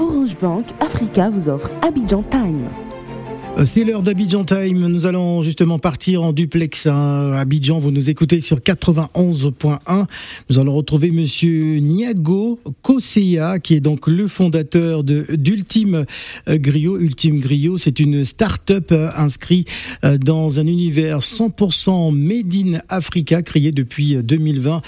Orange Bank Africa vous offre Abidjan Time. Euh, c'est l'heure d'Abidjan Time. Nous allons justement partir en duplex à Abidjan. Vous nous écoutez sur 91.1. Nous allons retrouver monsieur Niago Kosea, qui est donc le fondateur de d'Ultime Griot. Ultime Griot, c'est une start-up euh, inscrite euh, dans un univers 100% made in Africa, créé depuis 2020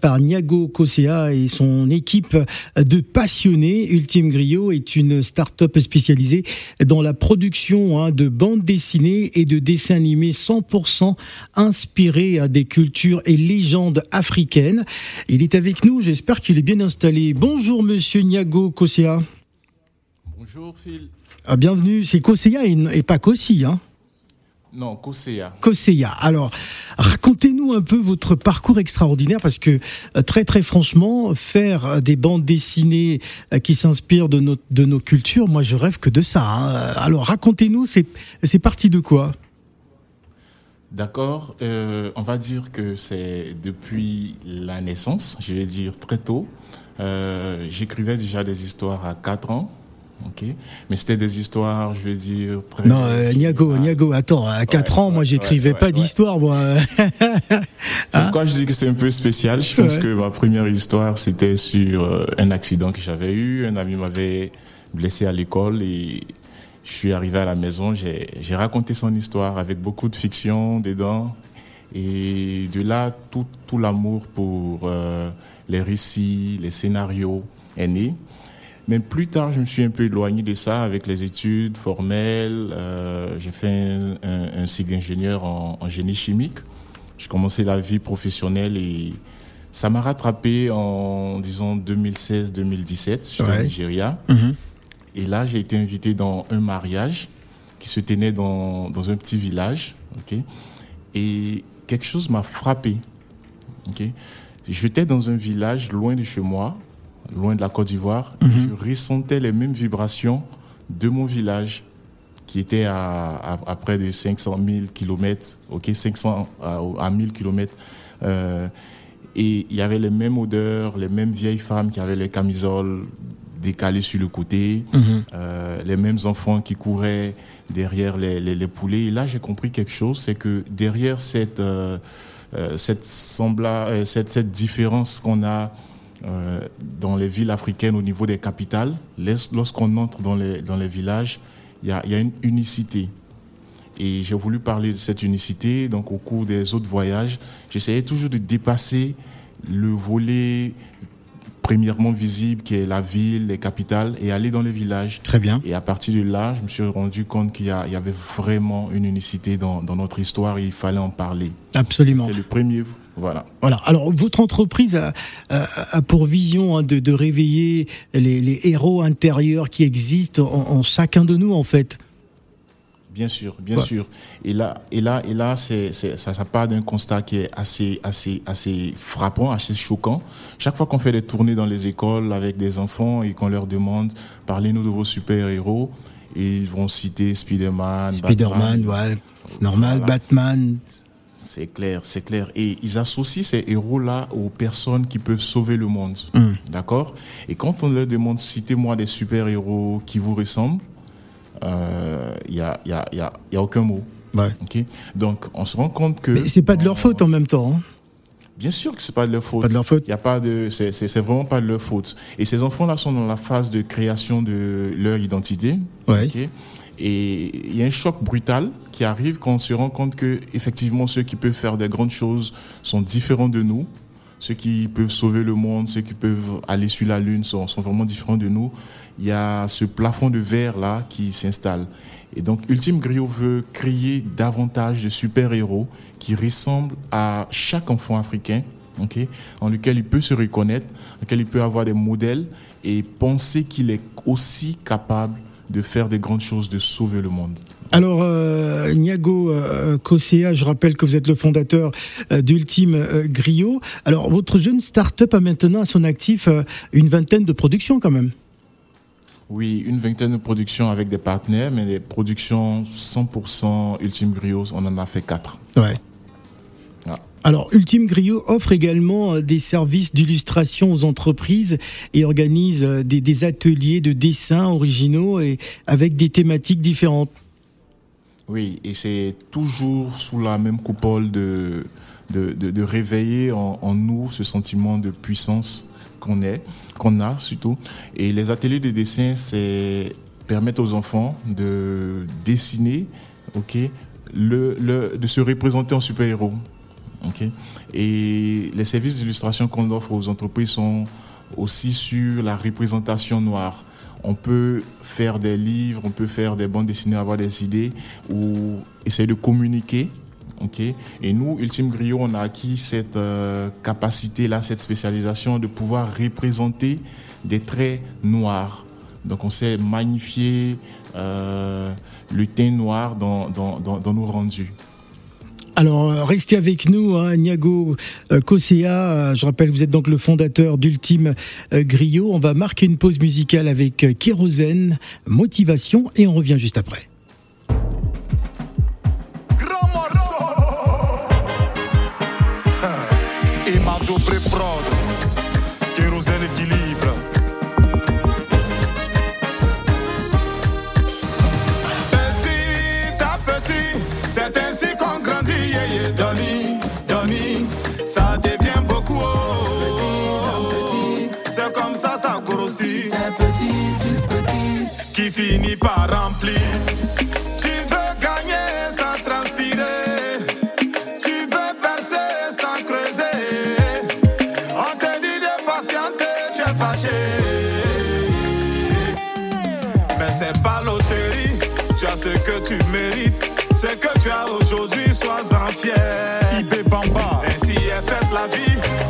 par Niago Kosea et son équipe de passionnés. Ultime Griot est une start-up spécialisée dans la production hein, de bandes dessinées et de dessins animés 100% inspirés à des cultures et légendes africaines. Il est avec nous, j'espère qu'il est bien installé. Bonjour Monsieur Niago Kosea. Bonjour Phil. Ah, bienvenue, c'est Kosea et, pas Kossi, hein non, Kosea. Kosea. Alors, racontez-nous un peu votre parcours extraordinaire parce que euh, très très franchement, faire des bandes dessinées euh, qui s'inspirent de nos, de nos cultures, moi je rêve que de ça. Hein. Alors, racontez-nous, c'est parti de quoi? D'accord. Euh, on va dire que c'est depuis la naissance, je vais dire très tôt. J'écrivais déjà des histoires à 4 ans ok Mais c'était des histoires, je vais dire, très... Non, euh, Niago, Niago, attends, à 4 ans, moi, j'écrivais pas d'histoire, moi. c'est pourquoi je dis que c'est un peu spécial. Je pense que ma première histoire, c'était sur euh, un accident que j'avais eu. Un ami m'avait blessé à l'école et je suis arrivé à la maison. J'ai raconté son histoire avec beaucoup de fiction dedans. Et de là, tout, tout l'amour pour euh, les récits, les scénarios est né. Mais plus tard, je me suis un peu éloigné de ça avec les études formelles. Euh, j'ai fait un, cycle ingénieur en, génie chimique. J'ai commencé la vie professionnelle et ça m'a rattrapé en, disons, 2016-2017. J'étais au Nigeria. Mhm. Et là, j'ai été invité dans un mariage qui se tenait dans, un petit village. Et quelque chose m'a frappé. J'étais dans un village loin de chez moi loin de la Côte d'Ivoire, mhm. je ressentais les mêmes vibrations de mon village qui était à, à, près de 500 000 km, ok, 500 à, à 1000 km. Euh, et il y avait les mêmes odeurs, les mêmes vieilles femmes qui avaient les camisoles décalées sur le côté, mhm. euh, les mêmes enfants qui couraient derrière les, les, poulets. Et là, j'ai compris quelque chose, c'est que derrière cette, euh, cette, sembla, cette, cette différence qu'on a euh, dans les villes africaines au niveau des capitales, lorsqu'on entre dans les, dans les villages, il y a, y a, une unicité. Et j'ai voulu parler de cette unicité. Donc, au cours des autres voyages, j'essayais toujours de dépasser le volet premièrement visible qui est la ville, les capitales, et aller dans les villages. Très bien. Et à partir de là, je me suis rendu compte qu'il y, avait vraiment une unicité dans, dans, notre histoire et il fallait en parler. Absolument. C'était le premier voilà. Voilà. Alors, votre entreprise a, pour vision hein, de, réveiller les, héros intérieurs qui existent en, chacun de nous, en fait. Bien sûr, bien sûr. Et là, et là, et là, c'est, ça, ça part d'un constat qui est assez, assez, assez frappant, assez choquant. Chaque fois qu'on fait des tournées dans les écoles avec des enfants et qu'on leur demande, parlez-nous de vos super-héros, ils vont citer Spider-Man, Spider-Man, ouais, c'est normal, Batman. C'est clair, c'est clair. Et ils associent ces héros-là aux personnes qui peuvent sauver le monde. Hmm. D'accord? Et quand on leur demande, citez-moi des super-héros qui vous ressemblent, il euh, n'y a, y a, y a, y a, aucun mot. Ouais. Donc, on se rend compte que... Mais c'est pas de leur faute en même temps. Hein. Bien sûr que c'est pas de leur faute. Pas de leur faute. Il y a pas de, c'est vraiment pas de leur faute. Et ces enfants-là sont dans la phase de création de leur identité. Ouais. Et il y a un choc brutal qui arrive quand on se rend compte que effectivement ceux qui peuvent faire des grandes choses sont différents de nous. Ceux qui peuvent sauver le monde, ceux qui peuvent aller sur la lune sont, vraiment différents de nous. Il y a ce plafond de verre là qui s'installe. Et donc Ultime Griot veut créer davantage de super-héros qui ressemblent à chaque enfant africain, en lequel il peut se reconnaître, en lequel il peut avoir des modèles et penser qu'il est aussi capable de faire des grandes choses, de sauver le monde. Alors, euh, Niago euh, je rappelle que vous êtes le fondateur euh, d'Ultime Griot. Alors, votre jeune start-up a maintenant à son actif une vingtaine de productions quand même. Oui, une vingtaine de productions avec des partenaires, mais des productions 100% Ultime Griot, on en a fait quatre. Ouais. Alors, Ultime Griot offre également euh, des services d'illustration aux entreprises et organise euh, des, ateliers de dessin originaux avec des thématiques différentes. Oui, et c'est toujours sous la même coupole de, réveiller en, nous ce sentiment de puissance qu'on est, qu'on a surtout. Et les ateliers de dessin, c'est permettre aux enfants de dessiner, ok, de se représenter en super-héros. Ok Et les services d'illustration qu'on offre aux entreprises sont aussi sur la représentation noire. On peut faire des livres, on peut faire des bandes dessinées, avoir des idées ou essayer de communiquer et nous, Ultime Griot, on a acquis cette euh, capacité-là, cette spécialisation de pouvoir représenter des traits noirs. Donc on sait magnifier euh, le teint noir dans, nos rendus. Alors, euh, restez avec nous, hein, Niago Kosea. Je rappelle, vous êtes donc le fondateur d'Ultime Griot. On va marquer une pause musicale avec Kérosène, Motivation, et on revient juste après. Finit par remplir. Tu veux gagner sans transpirer. Tu veux percer sans creuser. On te dit de patienter, tu es fâché. Mais c'est pas loterie. Tu as ce que tu mérites. Ce que tu as aujourd'hui, sois-en fier. Ainsi est faite la vie.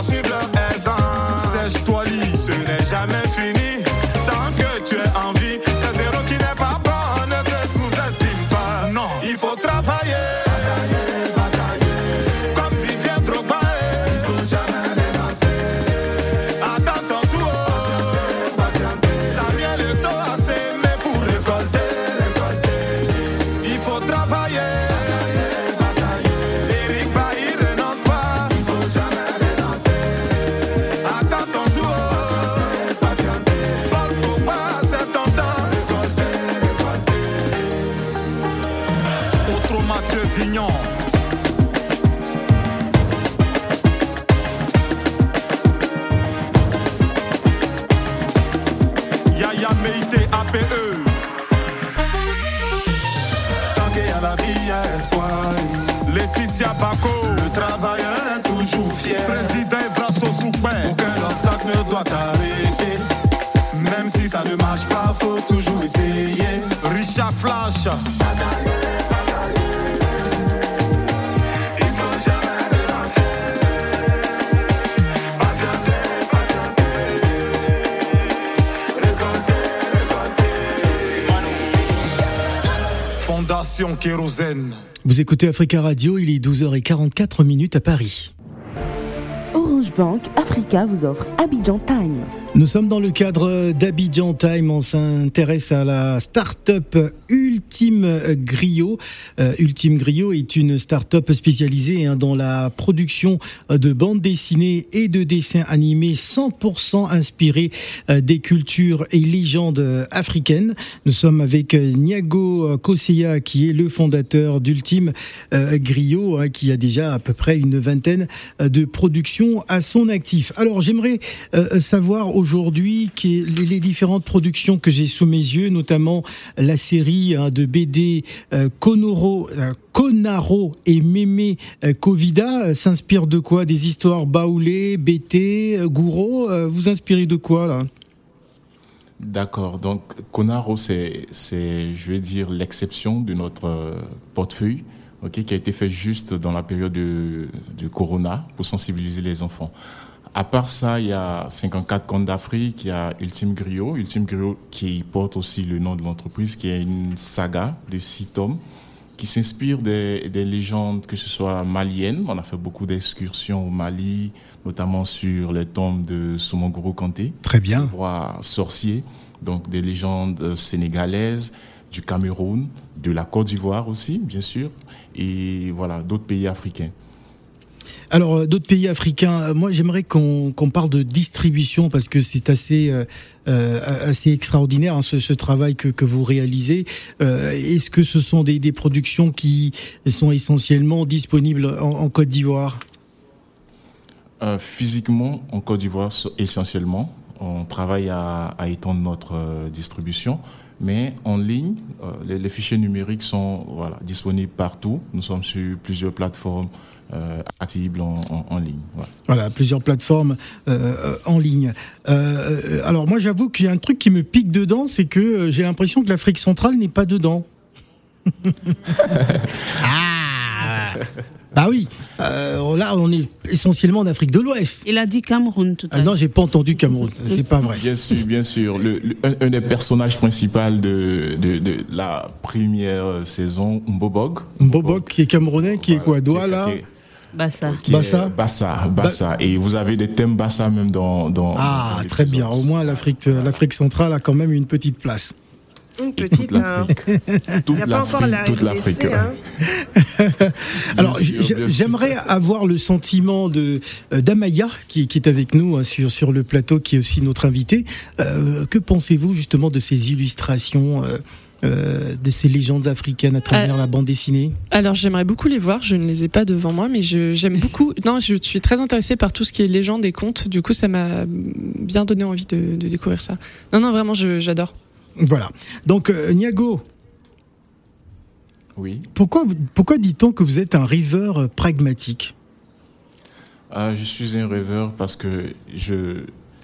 Outro Mathieu Vignon. Yaya Meite APE. Tant qu'il y a la vie, il y espoir. Laetitia Baco. Le travailleur est toujours fier. Président Vrasso Soupé. Aucun obstacle ne doit t'arrêter. Même si ça ne marche pas, faut toujours essayer. Richard Flash. Kérosène. Vous écoutez Africa Radio, il est 12h44 minutes à Paris. Orange Bank Africa vous offre Abidjan Time. Nous sommes dans le cadre d'Abidjan Time. On s'intéresse à la start-up Ultime Griot. Euh, Ultime Griot est une start-up spécialisée hein, dans la production de bandes dessinées et de dessins animés 100% inspirés euh, des cultures et légendes africaines. Nous sommes avec Niago Koseya qui est le fondateur d'Ultime euh, Griot hein, qui a déjà à peu près une vingtaine de productions à son actif. Alors j'aimerais savoir aujourd'hui les différentes productions que j'ai sous mes yeux, notamment la série hein, de BD euh, Conoro. Euh, Conaro et Mémé euh, Covida s'inspirent de quoi? Des histoires baoulées, BT, Gouraud Vous inspirez de quoi là? D'accord. Donc, Conaro, c'est, je vais dire, l'exception de notre portefeuille, qui a été fait juste dans la période de, de Corona pour sensibiliser les enfants. À part ça, il y a 54 comptes d'Afrique, il y a Ultime Griot, Ultime Griot qui porte aussi le nom de l'entreprise, qui est une saga de six tomes qui s'inspire des, des, légendes, que ce soit maliennes. On a fait beaucoup d'excursions au Mali, notamment sur les tombes de Soumongoro Kanté. Très bien. Roi sorcier. Donc des légendes sénégalaises, du Cameroun, de la Côte d'Ivoire aussi, bien sûr, et voilà, d'autres pays africains. Alors, euh, d'autres pays africains, euh, moi j'aimerais qu'on parle de distribution parce que c'est assez, euh, assez extraordinaire hein, ce, travail que, vous réalisez. Est-ce que ce sont des, productions qui sont essentiellement disponibles en, Côte d'Ivoire? Physiquement, en Côte d'Ivoire, essentiellement. On travaille à, étendre notre distribution mais en ligne, les, fichiers numériques sont disponibles partout. Nous sommes sur plusieurs plateformes euh, accessible en, ligne. Voilà. plusieurs plateformes euh, en ligne. Euh, alors moi j'avoue qu'il y a un truc qui me pique dedans, c'est que j'ai l'impression que l'Afrique centrale n'est pas dedans. ah Bah oui, là on est essentiellement en Afrique de l'Ouest. Il a dit Cameroun tout à l'heure. non, j'ai pas entendu Cameroun, c'est pas vrai. Bien sûr, bien sûr. Le, un, des personnages principaux de, de, la première saison, Mbobog. Mbobog, qui est camerounais, qui est quoi Douala Bassa. Bassa. Bassa, Bassa. Et vous avez des thèmes Bassa même dans. dans ah, très bien. Au moins, l'Afrique, l'Afrique centrale a quand même une petite place. Une petite. Toute l'Afrique. Toute l'Afrique. Toute l'Afrique. Alors, j'aimerais avoir le sentiment de euh, d'Amaya qui, qui, est avec nous hein, sur sur le plateau, qui est aussi notre invité. Euh, que pensez-vous justement de ces illustrations euh, euh, de ces légendes africaines à travers euh, la bande dessinée Alors j'aimerais beaucoup les voir, je ne les ai pas devant moi, mais j'aime beaucoup. Non, je suis très intéressée par tout ce qui est légendes et contes. Du coup, ça m'a bien donné envie de, découvrir ça. Non, non, vraiment, j'adore. Voilà. Donc, euh, Niago. Oui. Pourquoi, pourquoi dit-on que vous êtes un rêveur pragmatique? Je suis un rêveur parce que je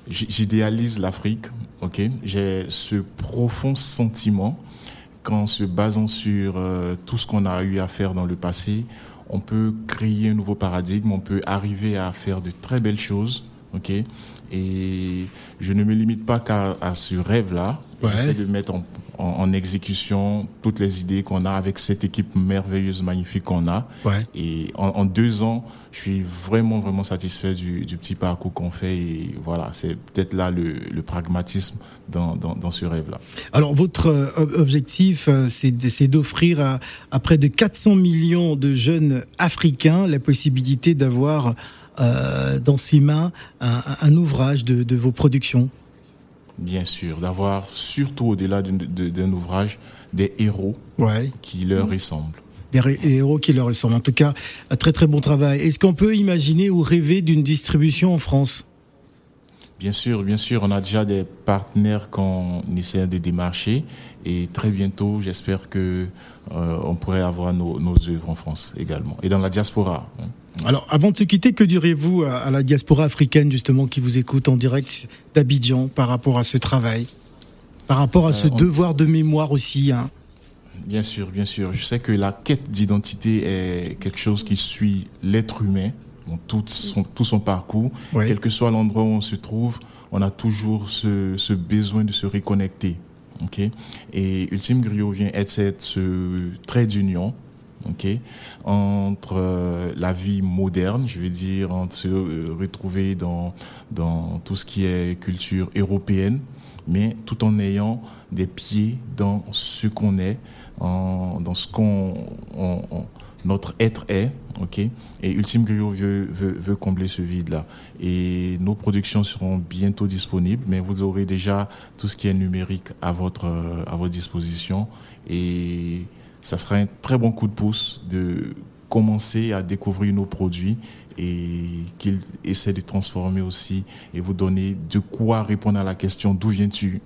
j'idéalise l'Afrique. Ok, j'ai ce profond sentiment qu'en se basant sur euh, tout ce qu'on a eu à faire dans le passé, on peut créer un nouveau paradigme, on peut arriver à faire de très belles choses. ok? Et je ne me limite pas qu'à ce rêve-là. J'essaie de mettre en, en, exécution toutes les idées qu'on a avec cette équipe merveilleuse, magnifique qu'on a. Et en, deux ans, je suis vraiment, vraiment satisfait du, du petit parcours qu'on fait. Et voilà, c'est peut-être là le, le pragmatisme dans, dans, dans ce rêve-là. Alors, votre euh, objectif, euh, c'est d'offrir à, à près de 400 millions de jeunes africains la possibilité d'avoir euh, dans ses mains un, un ouvrage de, de, vos productions Bien sûr, d'avoir surtout au-delà d'un ouvrage des héros ouais. qui leur ressemblent. Des héros qui leur ressemblent. En tout cas, un très très bon travail. Est-ce qu'on peut imaginer ou rêver d'une distribution en France? Bien sûr, bien sûr, on a déjà des partenaires qu'on essaie de démarcher et très bientôt, j'espère que euh, on pourrait avoir nos, nos, œuvres en France également et dans la diaspora. Hein. Alors, avant de se quitter, que direz-vous à la diaspora africaine justement qui vous écoute en direct d'Abidjan par rapport à ce travail, par rapport à ce euh, devoir de mémoire aussi hein? Bien sûr, bien sûr. Je sais que la quête d'identité est quelque chose qui suit l'être humain tout son, tout son parcours, quel que soit l'endroit où on se trouve, on a toujours ce, ce besoin de se reconnecter. ok? Et Ultime Griot vient être ce trait d'union ok, entre euh, la vie moderne, je veux dire, entre se euh, retrouver dans, dans tout ce qui est culture européenne, mais tout en ayant des pieds dans ce qu'on est, dans ce qu'on on- on- notre être est, ok. Et Ultime Griot veut, veut, veut combler ce vide-là. Et nos productions seront bientôt disponibles, mais vous aurez déjà tout ce qui est numérique à votre euh, à votre disposition et ça sera un très bon coup de pouce de commencer à découvrir nos produits et qu'ils essaient de transformer aussi et vous donner de quoi répondre à la question d'où viens-tu.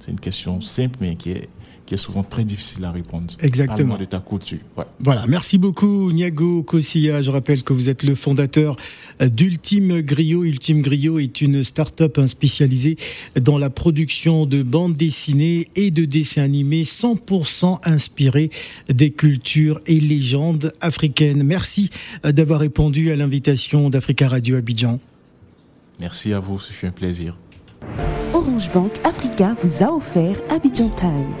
C'est une question simple mais qui est, qui est souvent très difficile à répondre. Exactement. De ta couture. Ouais. Voilà, merci beaucoup Niago Kossia. Je rappelle que vous êtes le fondateur euh, d'Ultime Griot. Ultime Griot est une start-up hein, spécialisée dans la production de bandes dessinées et de dessins animés 100% inspirés des cultures et légendes africaines. Merci euh, d'avoir répondu à l'invitation d'Africa Radio Abidjan. Merci à vous, ce fut un plaisir. Orange Bank Africa vous a offert Abidjan Time.